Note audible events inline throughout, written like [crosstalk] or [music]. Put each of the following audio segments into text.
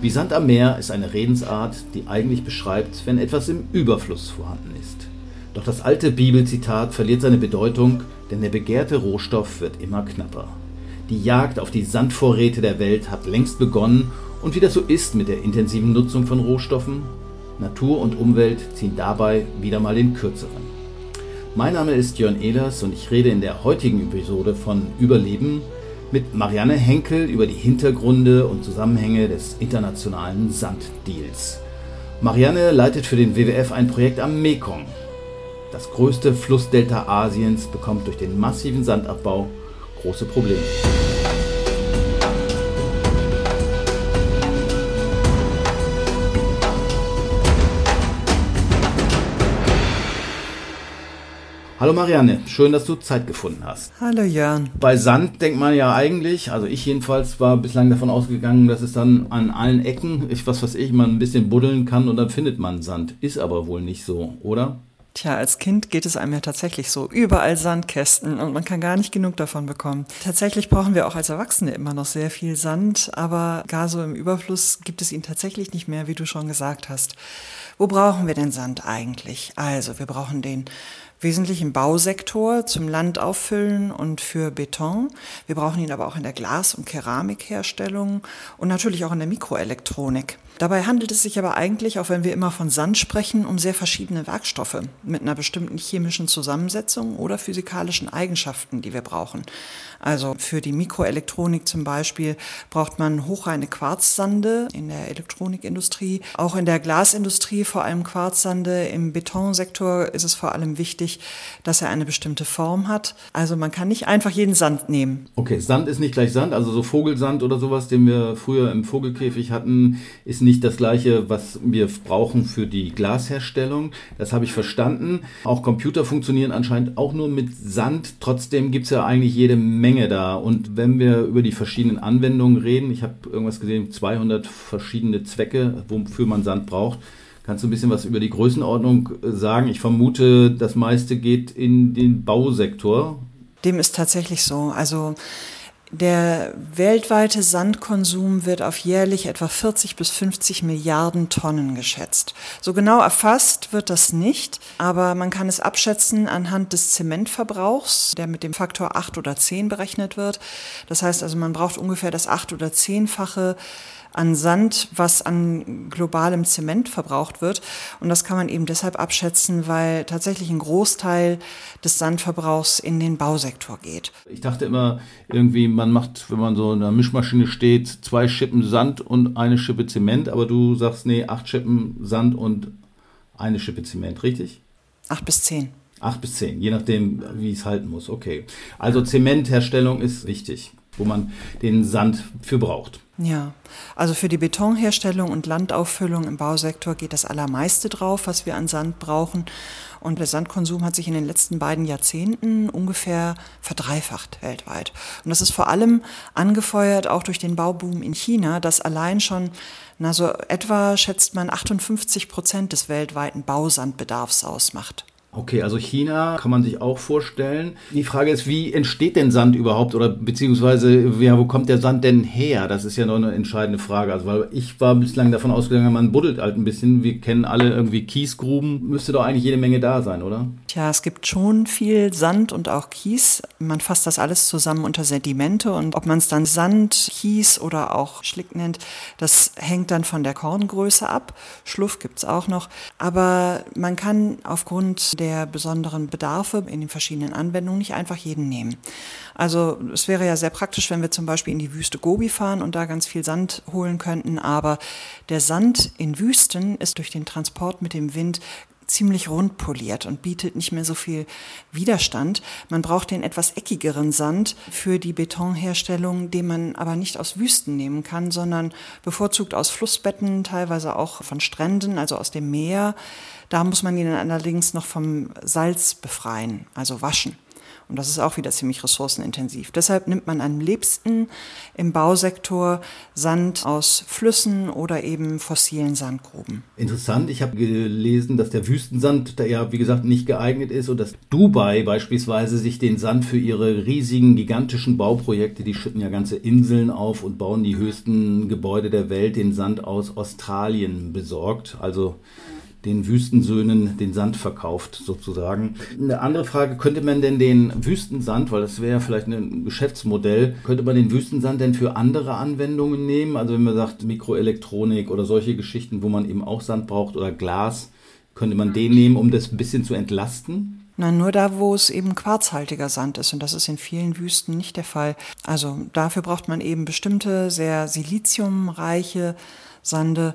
Wie Sand am Meer ist eine Redensart, die eigentlich beschreibt, wenn etwas im Überfluss vorhanden ist. Doch das alte Bibelzitat verliert seine Bedeutung, denn der begehrte Rohstoff wird immer knapper. Die Jagd auf die Sandvorräte der Welt hat längst begonnen und wie das so ist mit der intensiven Nutzung von Rohstoffen, Natur und Umwelt ziehen dabei wieder mal den kürzeren. Mein Name ist Jörn Ehlers und ich rede in der heutigen Episode von Überleben mit Marianne Henkel über die Hintergründe und Zusammenhänge des internationalen Sanddeals. Marianne leitet für den WWF ein Projekt am Mekong. Das größte Flussdelta Asiens bekommt durch den massiven Sandabbau große Probleme. Hallo Marianne, schön, dass du Zeit gefunden hast. Hallo Jörn. Bei Sand denkt man ja eigentlich, also ich jedenfalls war bislang davon ausgegangen, dass es dann an allen Ecken, ich was weiß ich, man ein bisschen buddeln kann und dann findet man Sand. Ist aber wohl nicht so, oder? Tja, als Kind geht es einem ja tatsächlich so. Überall Sandkästen und man kann gar nicht genug davon bekommen. Tatsächlich brauchen wir auch als Erwachsene immer noch sehr viel Sand, aber gar so im Überfluss gibt es ihn tatsächlich nicht mehr, wie du schon gesagt hast. Wo brauchen wir den Sand eigentlich? Also, wir brauchen den wesentlich im Bausektor zum Land auffüllen und für Beton. Wir brauchen ihn aber auch in der Glas- und Keramikherstellung und natürlich auch in der Mikroelektronik. Dabei handelt es sich aber eigentlich, auch wenn wir immer von Sand sprechen, um sehr verschiedene Werkstoffe mit einer bestimmten chemischen Zusammensetzung oder physikalischen Eigenschaften, die wir brauchen. Also für die Mikroelektronik zum Beispiel braucht man hochreine Quarzsande in der Elektronikindustrie. Auch in der Glasindustrie vor allem Quarzsande. Im Betonsektor ist es vor allem wichtig, dass er eine bestimmte Form hat. Also man kann nicht einfach jeden Sand nehmen. Okay, Sand ist nicht gleich Sand. Also so Vogelsand oder sowas, den wir früher im Vogelkäfig hatten, ist nicht das gleiche, was wir brauchen für die Glasherstellung. Das habe ich verstanden. Auch Computer funktionieren anscheinend auch nur mit Sand. Trotzdem gibt es ja eigentlich jede Menge Menge da. Und wenn wir über die verschiedenen Anwendungen reden, ich habe irgendwas gesehen, 200 verschiedene Zwecke, wofür man Sand braucht. Kannst du ein bisschen was über die Größenordnung äh, sagen? Ich vermute, das meiste geht in den Bausektor. Dem ist tatsächlich so. Also der weltweite Sandkonsum wird auf jährlich etwa 40 bis 50 Milliarden Tonnen geschätzt. So genau erfasst wird das nicht, aber man kann es abschätzen anhand des Zementverbrauchs, der mit dem Faktor 8 oder 10 berechnet wird. Das heißt also, man braucht ungefähr das 8 oder 10-fache an Sand, was an globalem Zement verbraucht wird. Und das kann man eben deshalb abschätzen, weil tatsächlich ein Großteil des Sandverbrauchs in den Bausektor geht. Ich dachte immer, irgendwie, man macht, wenn man so in einer Mischmaschine steht, zwei Schippen Sand und eine Schippe Zement, aber du sagst, nee, acht Schippen Sand und eine Schippe Zement, richtig? Acht bis zehn. Acht bis zehn, je nachdem, wie es halten muss. Okay. Also Zementherstellung ist wichtig, wo man den Sand für braucht. Ja, also für die Betonherstellung und Landauffüllung im Bausektor geht das Allermeiste drauf, was wir an Sand brauchen. Und der Sandkonsum hat sich in den letzten beiden Jahrzehnten ungefähr verdreifacht weltweit. Und das ist vor allem angefeuert auch durch den Bauboom in China, das allein schon, na so etwa schätzt man 58 Prozent des weltweiten Bausandbedarfs ausmacht. Okay, also China kann man sich auch vorstellen. Die Frage ist, wie entsteht denn Sand überhaupt oder beziehungsweise ja, wo kommt der Sand denn her? Das ist ja noch eine entscheidende Frage. Also weil ich war bislang davon ausgegangen, man buddelt halt ein bisschen. Wir kennen alle irgendwie Kiesgruben. Müsste doch eigentlich jede Menge da sein, oder? Tja, es gibt schon viel Sand und auch Kies. Man fasst das alles zusammen unter Sedimente und ob man es dann Sand, Kies oder auch Schlick nennt, das hängt dann von der Korngröße ab. Schluff gibt's auch noch. Aber man kann aufgrund der besonderen Bedarfe in den verschiedenen Anwendungen nicht einfach jeden nehmen. Also es wäre ja sehr praktisch, wenn wir zum Beispiel in die Wüste Gobi fahren und da ganz viel Sand holen könnten, aber der Sand in Wüsten ist durch den Transport mit dem Wind ziemlich rund poliert und bietet nicht mehr so viel Widerstand. Man braucht den etwas eckigeren Sand für die Betonherstellung, den man aber nicht aus Wüsten nehmen kann, sondern bevorzugt aus Flussbetten, teilweise auch von Stränden, also aus dem Meer. Da muss man ihn allerdings noch vom Salz befreien, also waschen. Und das ist auch wieder ziemlich ressourcenintensiv. Deshalb nimmt man am liebsten im Bausektor Sand aus Flüssen oder eben fossilen Sandgruben. Interessant, ich habe gelesen, dass der Wüstensand da ja, wie gesagt, nicht geeignet ist und dass Dubai beispielsweise sich den Sand für ihre riesigen, gigantischen Bauprojekte, die schütten ja ganze Inseln auf und bauen die höchsten Gebäude der Welt, den Sand aus Australien besorgt. Also den Wüstensöhnen den Sand verkauft, sozusagen. Eine andere Frage, könnte man denn den Wüstensand, weil das wäre vielleicht ein Geschäftsmodell, könnte man den Wüstensand denn für andere Anwendungen nehmen? Also wenn man sagt Mikroelektronik oder solche Geschichten, wo man eben auch Sand braucht oder Glas, könnte man den nehmen, um das ein bisschen zu entlasten? Nein, nur da, wo es eben quarzhaltiger Sand ist. Und das ist in vielen Wüsten nicht der Fall. Also dafür braucht man eben bestimmte, sehr siliziumreiche Sande.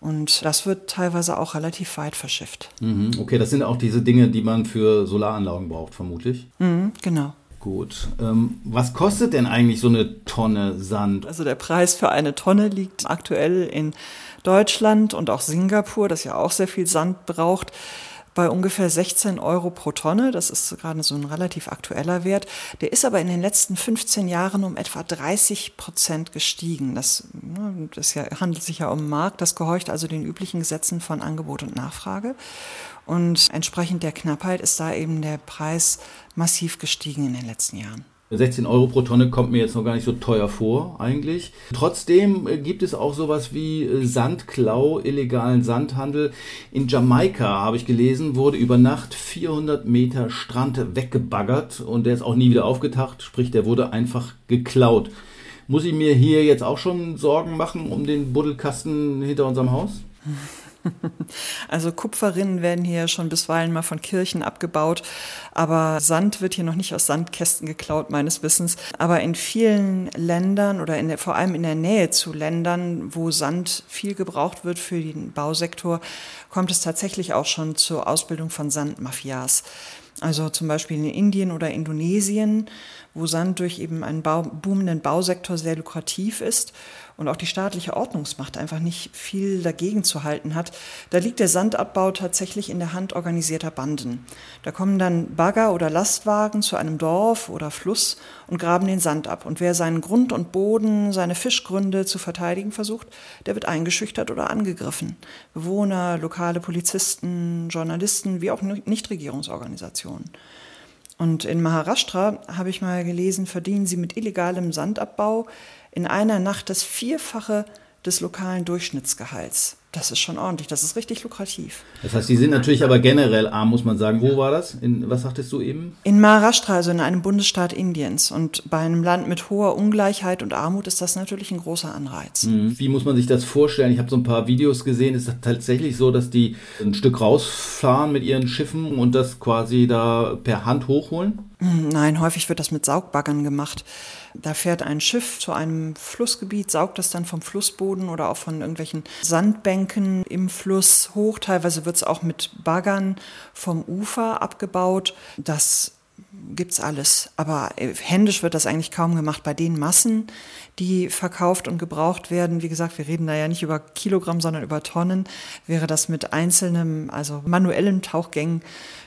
Und das wird teilweise auch relativ weit verschifft. Mhm, okay, das sind auch diese Dinge, die man für Solaranlagen braucht, vermutlich. Mhm, genau. Gut. Ähm, was kostet denn eigentlich so eine Tonne Sand? Also der Preis für eine Tonne liegt aktuell in Deutschland und auch Singapur, das ja auch sehr viel Sand braucht, bei ungefähr 16 Euro pro Tonne. Das ist gerade so ein relativ aktueller Wert. Der ist aber in den letzten 15 Jahren um etwa 30 Prozent gestiegen. Das, ne, das handelt sich ja um einen Markt. Das gehorcht also den üblichen Gesetzen von Angebot und Nachfrage. Und entsprechend der Knappheit ist da eben der Preis massiv gestiegen in den letzten Jahren. 16 Euro pro Tonne kommt mir jetzt noch gar nicht so teuer vor, eigentlich. Trotzdem äh, gibt es auch sowas wie äh, Sandklau, illegalen Sandhandel. In Jamaika, habe ich gelesen, wurde über Nacht 400 Meter Strand weggebaggert und der ist auch nie wieder aufgetaucht, sprich, der wurde einfach geklaut. Muss ich mir hier jetzt auch schon Sorgen machen um den Buddelkasten hinter unserem Haus? [laughs] Also Kupferrinnen werden hier schon bisweilen mal von Kirchen abgebaut, aber Sand wird hier noch nicht aus Sandkästen geklaut, meines Wissens. Aber in vielen Ländern oder in der, vor allem in der Nähe zu Ländern, wo Sand viel gebraucht wird für den Bausektor, kommt es tatsächlich auch schon zur Ausbildung von Sandmafias. Also zum Beispiel in Indien oder Indonesien, wo Sand durch eben einen Bau, boomenden Bausektor sehr lukrativ ist und auch die staatliche Ordnungsmacht einfach nicht viel dagegen zu halten hat, da liegt der Sandabbau tatsächlich in der Hand organisierter Banden. Da kommen dann Bagger oder Lastwagen zu einem Dorf oder Fluss und graben den Sand ab. Und wer seinen Grund und Boden, seine Fischgründe zu verteidigen versucht, der wird eingeschüchtert oder angegriffen. Bewohner, lokale Polizisten, Journalisten, wie auch Nichtregierungsorganisationen. Und in Maharashtra habe ich mal gelesen, verdienen sie mit illegalem Sandabbau in einer Nacht das Vierfache des lokalen Durchschnittsgehalts. Das ist schon ordentlich, das ist richtig lukrativ. Das heißt, die sind natürlich aber generell arm, muss man sagen. Wo war das? In, was sagtest du eben? In Maharashtra, also in einem Bundesstaat Indiens. Und bei einem Land mit hoher Ungleichheit und Armut ist das natürlich ein großer Anreiz. Mhm. Wie muss man sich das vorstellen? Ich habe so ein paar Videos gesehen. Ist das tatsächlich so, dass die ein Stück rausfahren mit ihren Schiffen und das quasi da per Hand hochholen? Nein, häufig wird das mit Saugbaggern gemacht. Da fährt ein Schiff zu einem Flussgebiet, saugt das dann vom Flussboden oder auch von irgendwelchen Sandbänken im Fluss hoch. Teilweise wird es auch mit Baggern vom Ufer abgebaut. Das gibt's alles. Aber äh, händisch wird das eigentlich kaum gemacht. Bei den Massen, die verkauft und gebraucht werden, wie gesagt, wir reden da ja nicht über Kilogramm, sondern über Tonnen, wäre das mit einzelnen, also manuellen Tauchgängen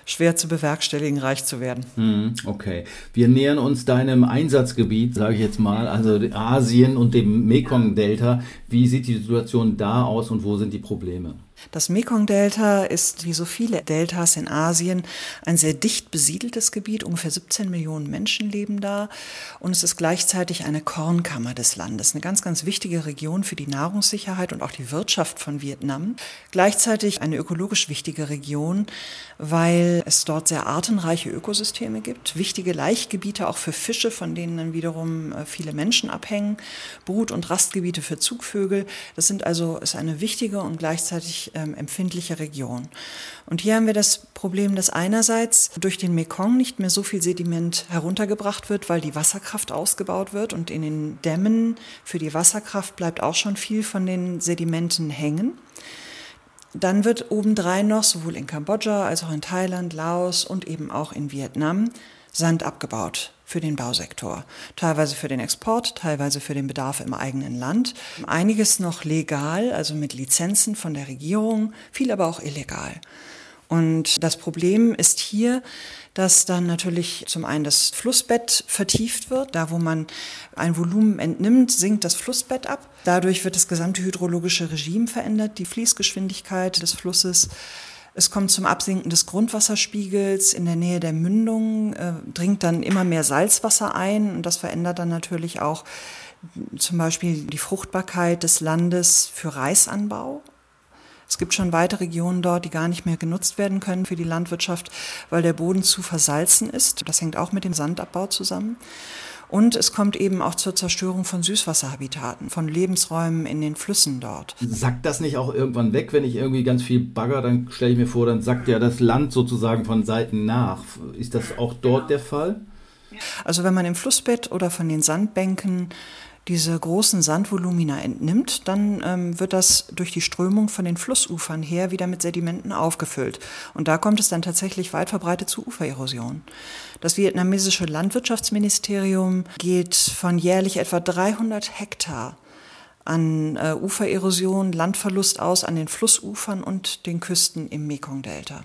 schwer zu bewerkstelligen, reich zu werden. Hm, okay. Wir nähern uns deinem Einsatzgebiet, sage ich jetzt mal, also Asien und dem Mekong-Delta. Wie sieht die Situation da aus und wo sind die Probleme? Das Mekong-Delta ist wie so viele Deltas in Asien ein sehr dicht besiedeltes Gebiet. Ungefähr 17 Millionen Menschen leben da. Und es ist gleichzeitig eine Kornkammer des Landes. Eine ganz, ganz wichtige Region für die Nahrungssicherheit und auch die Wirtschaft von Vietnam. Gleichzeitig eine ökologisch wichtige Region, weil es dort sehr artenreiche Ökosysteme gibt. Wichtige Laichgebiete auch für Fische, von denen dann wiederum äh, viele Menschen abhängen. Brut- und Rastgebiete für Zugvögel. Das sind also, ist eine wichtige und gleichzeitig ähm, empfindliche Region. Und hier haben wir das Problem, dass einerseits durch den Mekong nicht mehr so viel Sediment heruntergebracht wird, weil die Wasserkraft ausgebaut wird und in den Dämmen für die Wasserkraft bleibt auch schon viel von den Sedimenten hängen. Dann wird obendrein noch sowohl in Kambodscha als auch in Thailand, Laos und eben auch in Vietnam Sand abgebaut für den Bausektor. Teilweise für den Export, teilweise für den Bedarf im eigenen Land. Einiges noch legal, also mit Lizenzen von der Regierung, viel aber auch illegal. Und das Problem ist hier, dass dann natürlich zum einen das Flussbett vertieft wird. Da, wo man ein Volumen entnimmt, sinkt das Flussbett ab. Dadurch wird das gesamte hydrologische Regime verändert, die Fließgeschwindigkeit des Flusses. Es kommt zum Absinken des Grundwasserspiegels. In der Nähe der Mündung äh, dringt dann immer mehr Salzwasser ein und das verändert dann natürlich auch zum Beispiel die Fruchtbarkeit des Landes für Reisanbau. Es gibt schon weite Regionen dort, die gar nicht mehr genutzt werden können für die Landwirtschaft, weil der Boden zu versalzen ist. Das hängt auch mit dem Sandabbau zusammen. Und es kommt eben auch zur Zerstörung von Süßwasserhabitaten, von Lebensräumen in den Flüssen dort. Sackt das nicht auch irgendwann weg, wenn ich irgendwie ganz viel bagger, dann stelle ich mir vor, dann sackt ja das Land sozusagen von Seiten nach. Ist das auch dort der Fall? Also wenn man im Flussbett oder von den Sandbänken diese großen Sandvolumina entnimmt, dann ähm, wird das durch die Strömung von den Flussufern her wieder mit Sedimenten aufgefüllt. Und da kommt es dann tatsächlich weit verbreitet zu Ufererosion. Das vietnamesische Landwirtschaftsministerium geht von jährlich etwa 300 Hektar an äh, Ufererosion, Landverlust aus an den Flussufern und den Küsten im Mekong-Delta.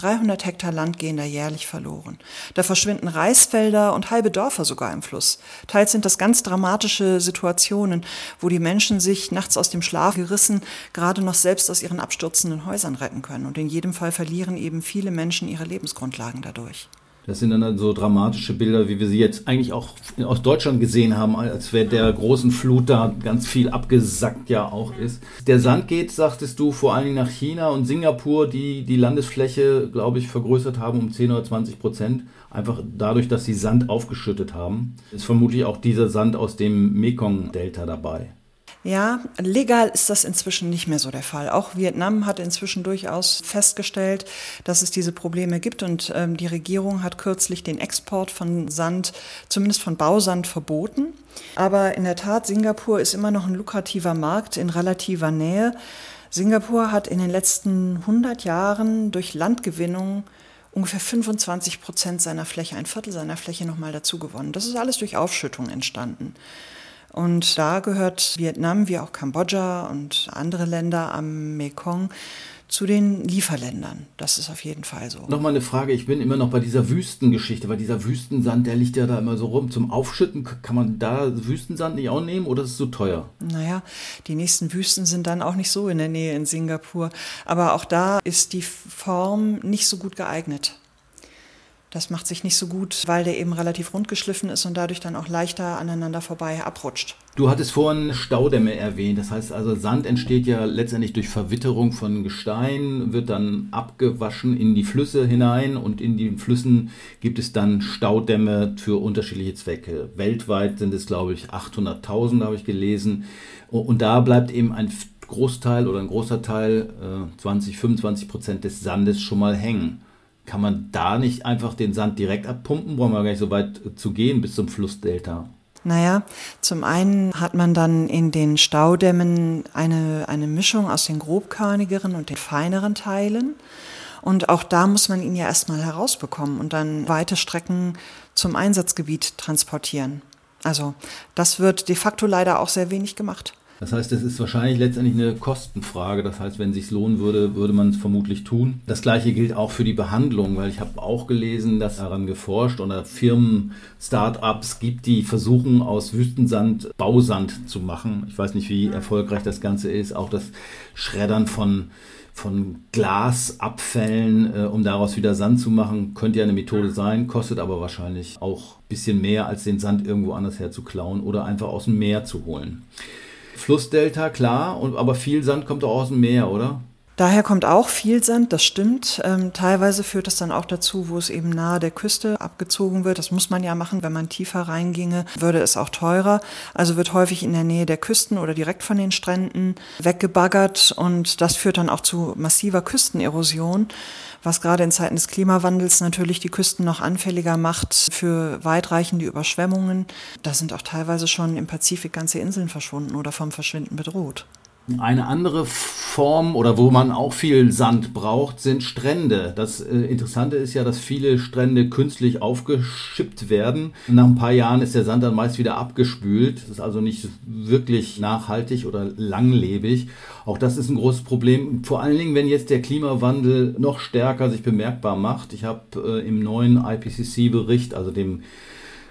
300 Hektar Land gehen da jährlich verloren. Da verschwinden Reisfelder und halbe Dörfer sogar im Fluss. Teils sind das ganz dramatische Situationen, wo die Menschen sich nachts aus dem Schlaf gerissen gerade noch selbst aus ihren abstürzenden Häusern retten können. Und in jedem Fall verlieren eben viele Menschen ihre Lebensgrundlagen dadurch. Das sind dann so dramatische Bilder, wie wir sie jetzt eigentlich auch aus Deutschland gesehen haben, als wäre der großen Flut da ganz viel abgesackt ja auch ist. Der Sand geht, sagtest du, vor allen Dingen nach China und Singapur, die die Landesfläche, glaube ich, vergrößert haben um 10 oder 20 Prozent. Einfach dadurch, dass sie Sand aufgeschüttet haben. Ist vermutlich auch dieser Sand aus dem Mekong-Delta dabei. Ja, legal ist das inzwischen nicht mehr so der Fall. Auch Vietnam hat inzwischen durchaus festgestellt, dass es diese Probleme gibt und ähm, die Regierung hat kürzlich den Export von Sand, zumindest von Bausand, verboten. Aber in der Tat, Singapur ist immer noch ein lukrativer Markt in relativer Nähe. Singapur hat in den letzten 100 Jahren durch Landgewinnung ungefähr 25 Prozent seiner Fläche, ein Viertel seiner Fläche nochmal dazu gewonnen. Das ist alles durch Aufschüttung entstanden. Und da gehört Vietnam wie auch Kambodscha und andere Länder am Mekong zu den Lieferländern. Das ist auf jeden Fall so. Nochmal eine Frage, ich bin immer noch bei dieser Wüstengeschichte, weil dieser Wüstensand, der liegt ja da immer so rum. Zum Aufschütten, kann man da Wüstensand nicht auch nehmen oder ist es so teuer? Naja, die nächsten Wüsten sind dann auch nicht so in der Nähe in Singapur. Aber auch da ist die Form nicht so gut geeignet. Das macht sich nicht so gut, weil der eben relativ rund geschliffen ist und dadurch dann auch leichter aneinander vorbei abrutscht. Du hattest vorhin Staudämme erwähnt. Das heißt also, Sand entsteht ja letztendlich durch Verwitterung von Gestein, wird dann abgewaschen in die Flüsse hinein und in den Flüssen gibt es dann Staudämme für unterschiedliche Zwecke. Weltweit sind es, glaube ich, 800.000, habe ich gelesen. Und da bleibt eben ein Großteil oder ein großer Teil, 20, 25 Prozent des Sandes schon mal hängen. Kann man da nicht einfach den Sand direkt abpumpen? Brauchen wir gar nicht so weit zu gehen bis zum Flussdelta. Naja, zum einen hat man dann in den Staudämmen eine, eine Mischung aus den grobkörnigeren und den feineren Teilen. Und auch da muss man ihn ja erstmal herausbekommen und dann weite Strecken zum Einsatzgebiet transportieren. Also das wird de facto leider auch sehr wenig gemacht. Das heißt, es ist wahrscheinlich letztendlich eine Kostenfrage. Das heißt, wenn es sich lohnen würde, würde man es vermutlich tun. Das gleiche gilt auch für die Behandlung, weil ich habe auch gelesen, dass daran geforscht oder Firmen, Start-ups gibt, die versuchen, aus Wüstensand Bausand zu machen. Ich weiß nicht, wie erfolgreich das Ganze ist. Auch das Schreddern von von Glasabfällen, äh, um daraus wieder Sand zu machen, könnte ja eine Methode sein, kostet aber wahrscheinlich auch ein bisschen mehr, als den Sand irgendwo anders her zu klauen oder einfach aus dem Meer zu holen. Flussdelta, klar, und, aber viel Sand kommt auch aus dem Meer, oder? Daher kommt auch viel Sand, das stimmt. Ähm, teilweise führt das dann auch dazu, wo es eben nahe der Küste abgezogen wird. Das muss man ja machen, wenn man tiefer reinginge, würde es auch teurer. Also wird häufig in der Nähe der Küsten oder direkt von den Stränden weggebaggert und das führt dann auch zu massiver Küstenerosion, was gerade in Zeiten des Klimawandels natürlich die Küsten noch anfälliger macht für weitreichende Überschwemmungen. Da sind auch teilweise schon im Pazifik ganze Inseln verschwunden oder vom Verschwinden bedroht. Eine andere Form oder wo man auch viel Sand braucht, sind Strände. Das äh, Interessante ist ja, dass viele Strände künstlich aufgeschippt werden. Nach ein paar Jahren ist der Sand dann meist wieder abgespült. Das ist also nicht wirklich nachhaltig oder langlebig. Auch das ist ein großes Problem. Vor allen Dingen, wenn jetzt der Klimawandel noch stärker sich bemerkbar macht. Ich habe äh, im neuen IPCC-Bericht, also dem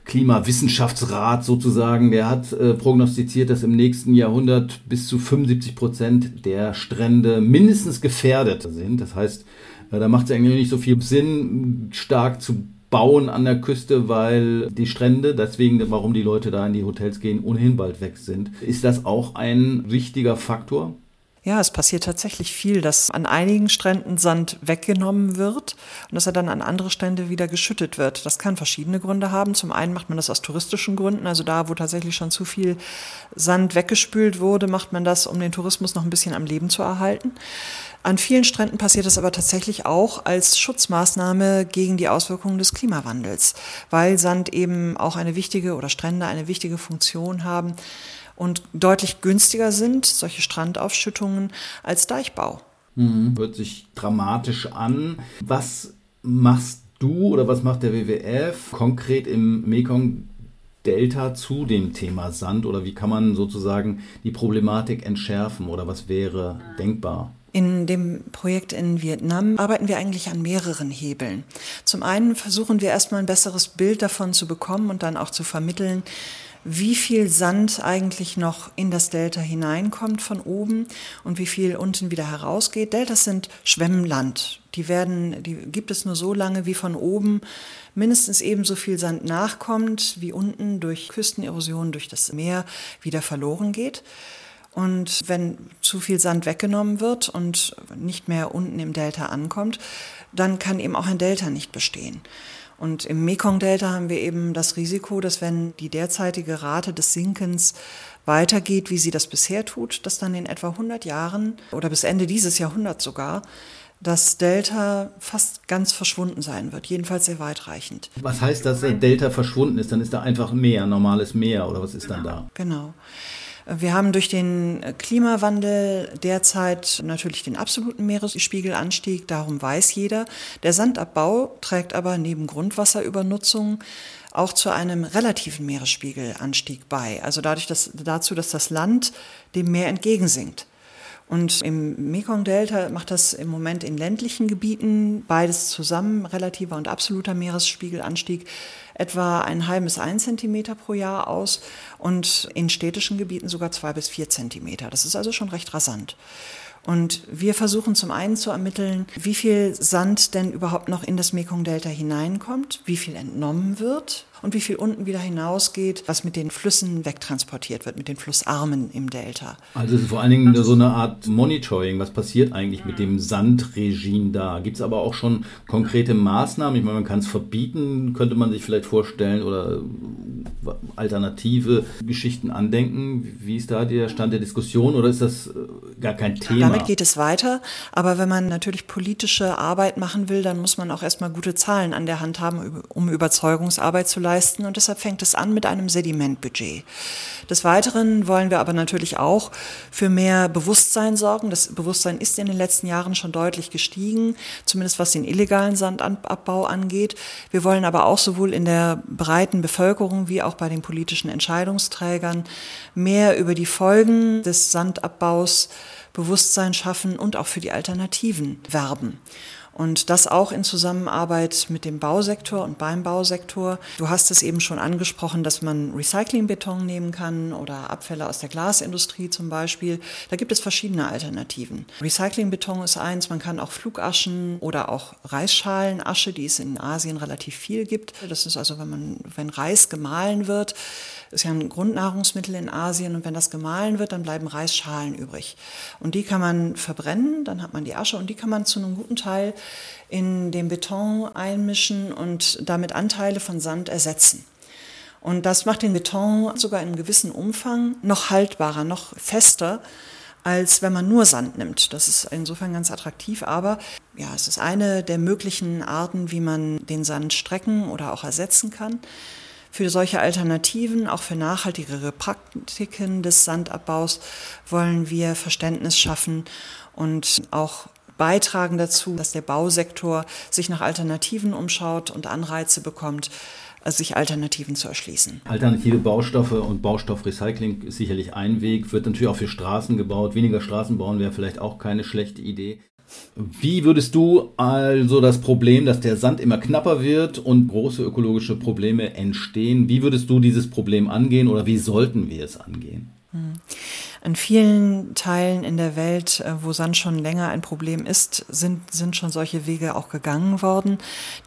Klimawissenschaftsrat sozusagen, der hat äh, prognostiziert, dass im nächsten Jahrhundert bis zu 75 Prozent der Strände mindestens gefährdet sind. Das heißt, äh, da macht es eigentlich nicht so viel Sinn, stark zu bauen an der Küste, weil die Strände, deswegen, warum die Leute da in die Hotels gehen, ohnehin bald weg sind. Ist das auch ein wichtiger Faktor? Ja, es passiert tatsächlich viel, dass an einigen Stränden Sand weggenommen wird und dass er dann an andere Strände wieder geschüttet wird. Das kann verschiedene Gründe haben. Zum einen macht man das aus touristischen Gründen, also da, wo tatsächlich schon zu viel Sand weggespült wurde, macht man das, um den Tourismus noch ein bisschen am Leben zu erhalten. An vielen Stränden passiert das aber tatsächlich auch als Schutzmaßnahme gegen die Auswirkungen des Klimawandels, weil Sand eben auch eine wichtige oder Strände eine wichtige Funktion haben und deutlich günstiger sind, solche Strandaufschüttungen, als Deichbau. Mhm. Hört sich dramatisch an. Was machst du oder was macht der WWF konkret im Mekong Delta zu dem Thema Sand oder wie kann man sozusagen die Problematik entschärfen oder was wäre denkbar? In dem Projekt in Vietnam arbeiten wir eigentlich an mehreren Hebeln. Zum einen versuchen wir erstmal ein besseres Bild davon zu bekommen und dann auch zu vermitteln, wie viel Sand eigentlich noch in das Delta hineinkommt von oben und wie viel unten wieder herausgeht. Deltas sind Schwemmland. Die werden, die gibt es nur so lange, wie von oben mindestens ebenso viel Sand nachkommt, wie unten durch Küstenerosion, durch das Meer wieder verloren geht. Und wenn zu viel Sand weggenommen wird und nicht mehr unten im Delta ankommt, dann kann eben auch ein Delta nicht bestehen. Und im Mekong-Delta haben wir eben das Risiko, dass wenn die derzeitige Rate des Sinkens weitergeht, wie sie das bisher tut, dass dann in etwa 100 Jahren oder bis Ende dieses Jahrhunderts sogar das Delta fast ganz verschwunden sein wird, jedenfalls sehr weitreichend. Was heißt, dass das Delta verschwunden ist? Dann ist da einfach Meer, normales Meer oder was ist dann da? Genau. Wir haben durch den Klimawandel derzeit natürlich den absoluten Meeresspiegelanstieg, darum weiß jeder. Der Sandabbau trägt aber neben Grundwasserübernutzung auch zu einem relativen Meeresspiegelanstieg bei. Also dadurch, dass, dazu, dass das Land dem Meer entgegensinkt. Und im Mekong-Delta macht das im Moment in ländlichen Gebieten beides zusammen, relativer und absoluter Meeresspiegelanstieg, etwa ein halbes bis ein Zentimeter pro Jahr aus und in städtischen Gebieten sogar zwei bis vier Zentimeter. Das ist also schon recht rasant. Und wir versuchen zum einen zu ermitteln, wie viel Sand denn überhaupt noch in das Mekong-Delta hineinkommt, wie viel entnommen wird und wie viel unten wieder hinausgeht, was mit den Flüssen wegtransportiert wird, mit den Flussarmen im Delta. Also es ist vor allen Dingen so eine Art Monitoring, was passiert eigentlich mit dem Sandregime da? Gibt es aber auch schon konkrete Maßnahmen? Ich meine, man kann es verbieten, könnte man sich vielleicht vorstellen, oder alternative Geschichten andenken. Wie ist da der Stand der Diskussion oder ist das äh, gar kein Thema? Damit geht es weiter, aber wenn man natürlich politische Arbeit machen will, dann muss man auch erstmal gute Zahlen an der Hand haben, um Überzeugungsarbeit zu leisten leisten und deshalb fängt es an mit einem Sedimentbudget. Des Weiteren wollen wir aber natürlich auch für mehr Bewusstsein sorgen. Das Bewusstsein ist in den letzten Jahren schon deutlich gestiegen, zumindest was den illegalen Sandabbau angeht. Wir wollen aber auch sowohl in der breiten Bevölkerung wie auch bei den politischen Entscheidungsträgern mehr über die Folgen des Sandabbaus Bewusstsein schaffen und auch für die Alternativen werben. Und das auch in Zusammenarbeit mit dem Bausektor und beim Bausektor. Du hast es eben schon angesprochen, dass man Recyclingbeton nehmen kann oder Abfälle aus der Glasindustrie zum Beispiel. Da gibt es verschiedene Alternativen. Recyclingbeton ist eins, man kann auch Flugaschen oder auch Reisschalenasche, die es in Asien relativ viel gibt. Das ist also, wenn man, wenn Reis gemahlen wird, ist ja ein Grundnahrungsmittel in Asien und wenn das gemahlen wird, dann bleiben Reisschalen übrig. Und die kann man verbrennen, dann hat man die Asche und die kann man zu einem guten Teil in den Beton einmischen und damit Anteile von Sand ersetzen. Und das macht den Beton sogar in einem gewissen Umfang noch haltbarer, noch fester, als wenn man nur Sand nimmt. Das ist insofern ganz attraktiv, aber ja, es ist eine der möglichen Arten, wie man den Sand strecken oder auch ersetzen kann. Für solche Alternativen, auch für nachhaltigere Praktiken des Sandabbaus, wollen wir Verständnis schaffen und auch beitragen dazu, dass der Bausektor sich nach Alternativen umschaut und Anreize bekommt, sich Alternativen zu erschließen. Alternative Baustoffe und Baustoffrecycling ist sicherlich ein Weg, wird natürlich auch für Straßen gebaut. Weniger Straßen bauen wäre vielleicht auch keine schlechte Idee. Wie würdest du also das Problem, dass der Sand immer knapper wird und große ökologische Probleme entstehen, wie würdest du dieses Problem angehen oder wie sollten wir es angehen? In vielen Teilen in der Welt, äh, wo Sand schon länger ein Problem ist, sind, sind schon solche Wege auch gegangen worden.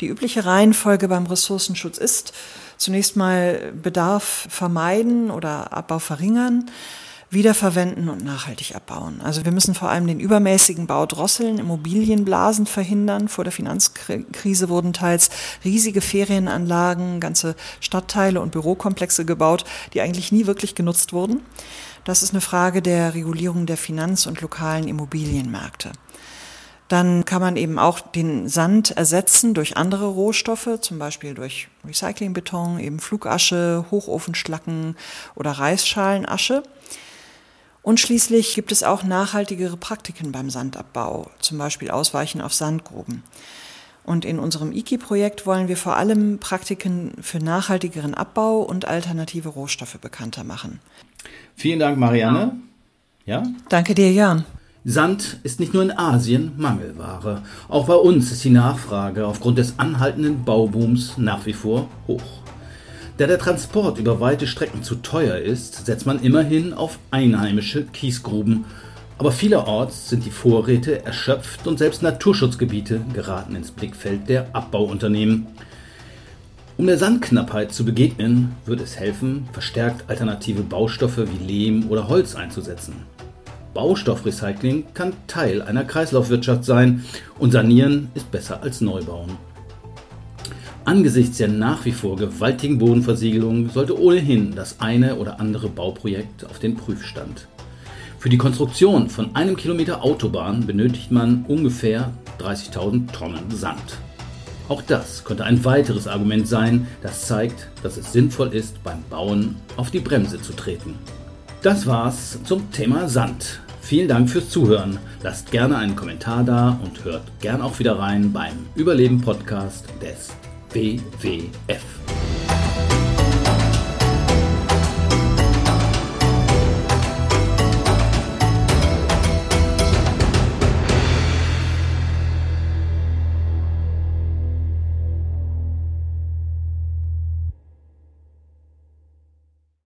Die übliche Reihenfolge beim Ressourcenschutz ist zunächst mal Bedarf vermeiden oder Abbau verringern wiederverwenden und nachhaltig abbauen. Also wir müssen vor allem den übermäßigen Bau drosseln, Immobilienblasen verhindern. Vor der Finanzkrise wurden teils riesige Ferienanlagen, ganze Stadtteile und Bürokomplexe gebaut, die eigentlich nie wirklich genutzt wurden. Das ist eine Frage der Regulierung der Finanz- und lokalen Immobilienmärkte. Dann kann man eben auch den Sand ersetzen durch andere Rohstoffe, zum Beispiel durch Recyclingbeton, eben Flugasche, Hochofenschlacken oder Reisschalenasche. Und schließlich gibt es auch nachhaltigere Praktiken beim Sandabbau, zum Beispiel Ausweichen auf Sandgruben. Und in unserem IKI-Projekt wollen wir vor allem Praktiken für nachhaltigeren Abbau und alternative Rohstoffe bekannter machen. Vielen Dank, Marianne. Ja? Danke dir, Jan. Sand ist nicht nur in Asien Mangelware. Auch bei uns ist die Nachfrage aufgrund des anhaltenden Baubooms nach wie vor hoch. Da der Transport über weite Strecken zu teuer ist, setzt man immerhin auf einheimische Kiesgruben. Aber vielerorts sind die Vorräte erschöpft und selbst Naturschutzgebiete geraten ins Blickfeld der Abbauunternehmen. Um der Sandknappheit zu begegnen, würde es helfen, verstärkt alternative Baustoffe wie Lehm oder Holz einzusetzen. Baustoffrecycling kann Teil einer Kreislaufwirtschaft sein und sanieren ist besser als Neubauen. Angesichts der nach wie vor gewaltigen Bodenversiegelung sollte ohnehin das eine oder andere Bauprojekt auf den Prüfstand. Für die Konstruktion von einem Kilometer Autobahn benötigt man ungefähr 30.000 Tonnen Sand. Auch das könnte ein weiteres Argument sein, das zeigt, dass es sinnvoll ist, beim Bauen auf die Bremse zu treten. Das war's zum Thema Sand. Vielen Dank fürs Zuhören. Lasst gerne einen Kommentar da und hört gern auch wieder rein beim Überleben Podcast des BVF.